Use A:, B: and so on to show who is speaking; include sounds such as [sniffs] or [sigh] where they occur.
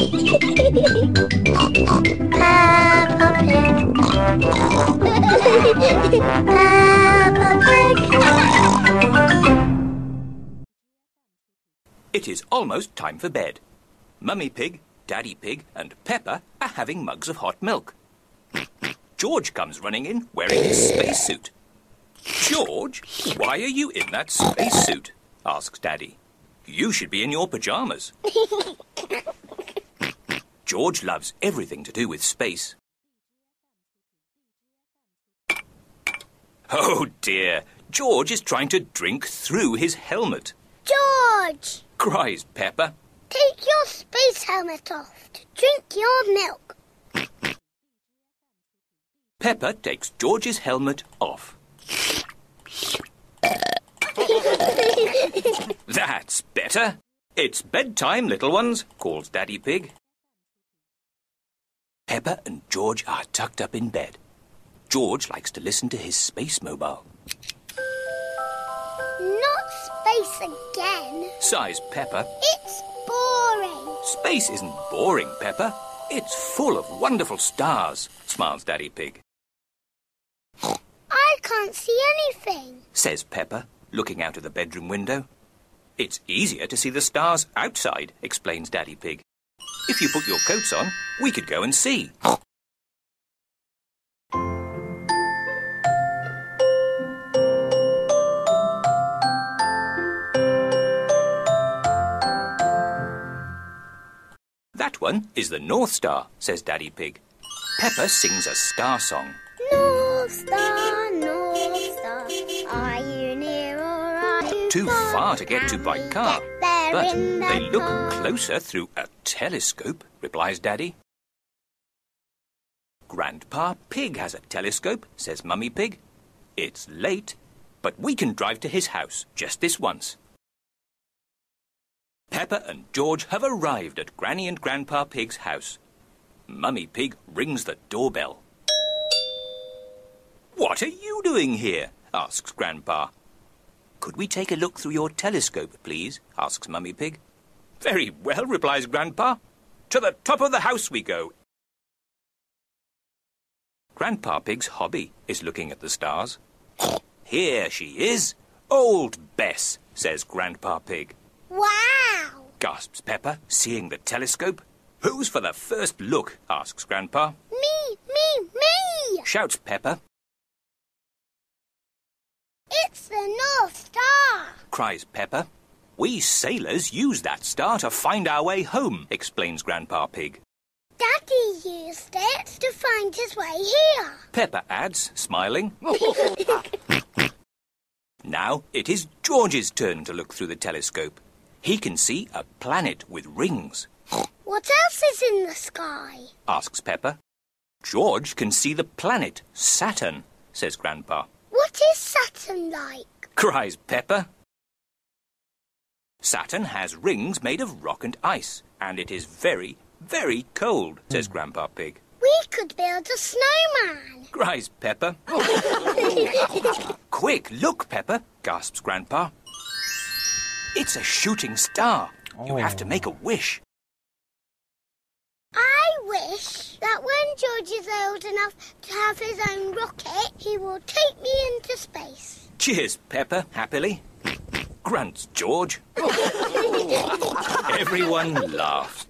A: It is almost time for bed. Mummy Pig, Daddy Pig, and Peppa are having mugs of hot milk. George comes running in wearing his spacesuit. George, why are you in that spacesuit? asks Daddy. You should be in your pajamas. George loves everything to do with space. Oh dear, George is trying to drink through his helmet,
B: George,
A: cries Peppa.
B: take your space helmet off to drink your milk.
A: Peppa takes George's helmet off. [laughs] That's better. It's bedtime, little ones, calls Daddy Pig. Peppa and George are tucked up in bed. George likes to listen to his space mobile.
B: Not space again.
A: Sighs Peppa.
B: It's boring.
A: Space isn't boring, Peppa. It's full of wonderful stars, smiles Daddy Pig.
B: I can't see anything.
A: Says Peppa, looking out of the bedroom window. It's easier to see the stars outside, explains Daddy Pig. If you put your coats on, we could go and see. That one is the North Star, says Daddy Pig. Peppa sings a star song.
B: North Star, North Star, are you near or are you
A: Too far to get to by car, But
B: the
A: they look closer through a telescope, replies Daddy. Grandpa Pig has a telescope, says Mummy Pig. It's late, but we can drive to his house just this once. Peppa and George have arrived at Granny and Grandpa Pig's house. Mummy Pig rings the doorbell. What are you doing here? asks Grandpa. Could we take a look through your telescope, please? asks Mummy Pig. Very well, replies Grandpa. To the top of the house we go. Grandpa Pig's hobby is looking at the stars. [sniffs] Here she is. Old Bess, says Grandpa Pig.
B: Wow!
A: Gasps Peppa, seeing the telescope. Who's for the first look? asks Grandpa.
B: Me, me, me!
A: Shouts Peppa,
B: It's the North Star.
A: cries Peppa. We sailors use that star to find our way home, explains Grandpa Pig.
B: Daddy used it to find his way here.
A: Peppa adds, smiling. [laughs] [laughs] now it is George's turn to look through the telescope. He can see a planet with rings,
B: What else is in the sky?
A: asks Peppa. George can see the planet Saturn, says Grandpa.
B: What is Saturn like?
A: Cries Peppa. Saturn has rings made of rock and ice, and it is very, very cold, says hmm. Grandpa Pig.
B: We could build a snowman.
A: Cries Peppa. [laughs] Quick, look, Peppa, gasps Grandpa. It's a shooting star. You have to make a oh. wish.
B: I wish that when George is old enough to have his own rocket, he will take me into space.
A: Cheers, Peppa, happily. Grunts George. [laughs] Everyone laughs.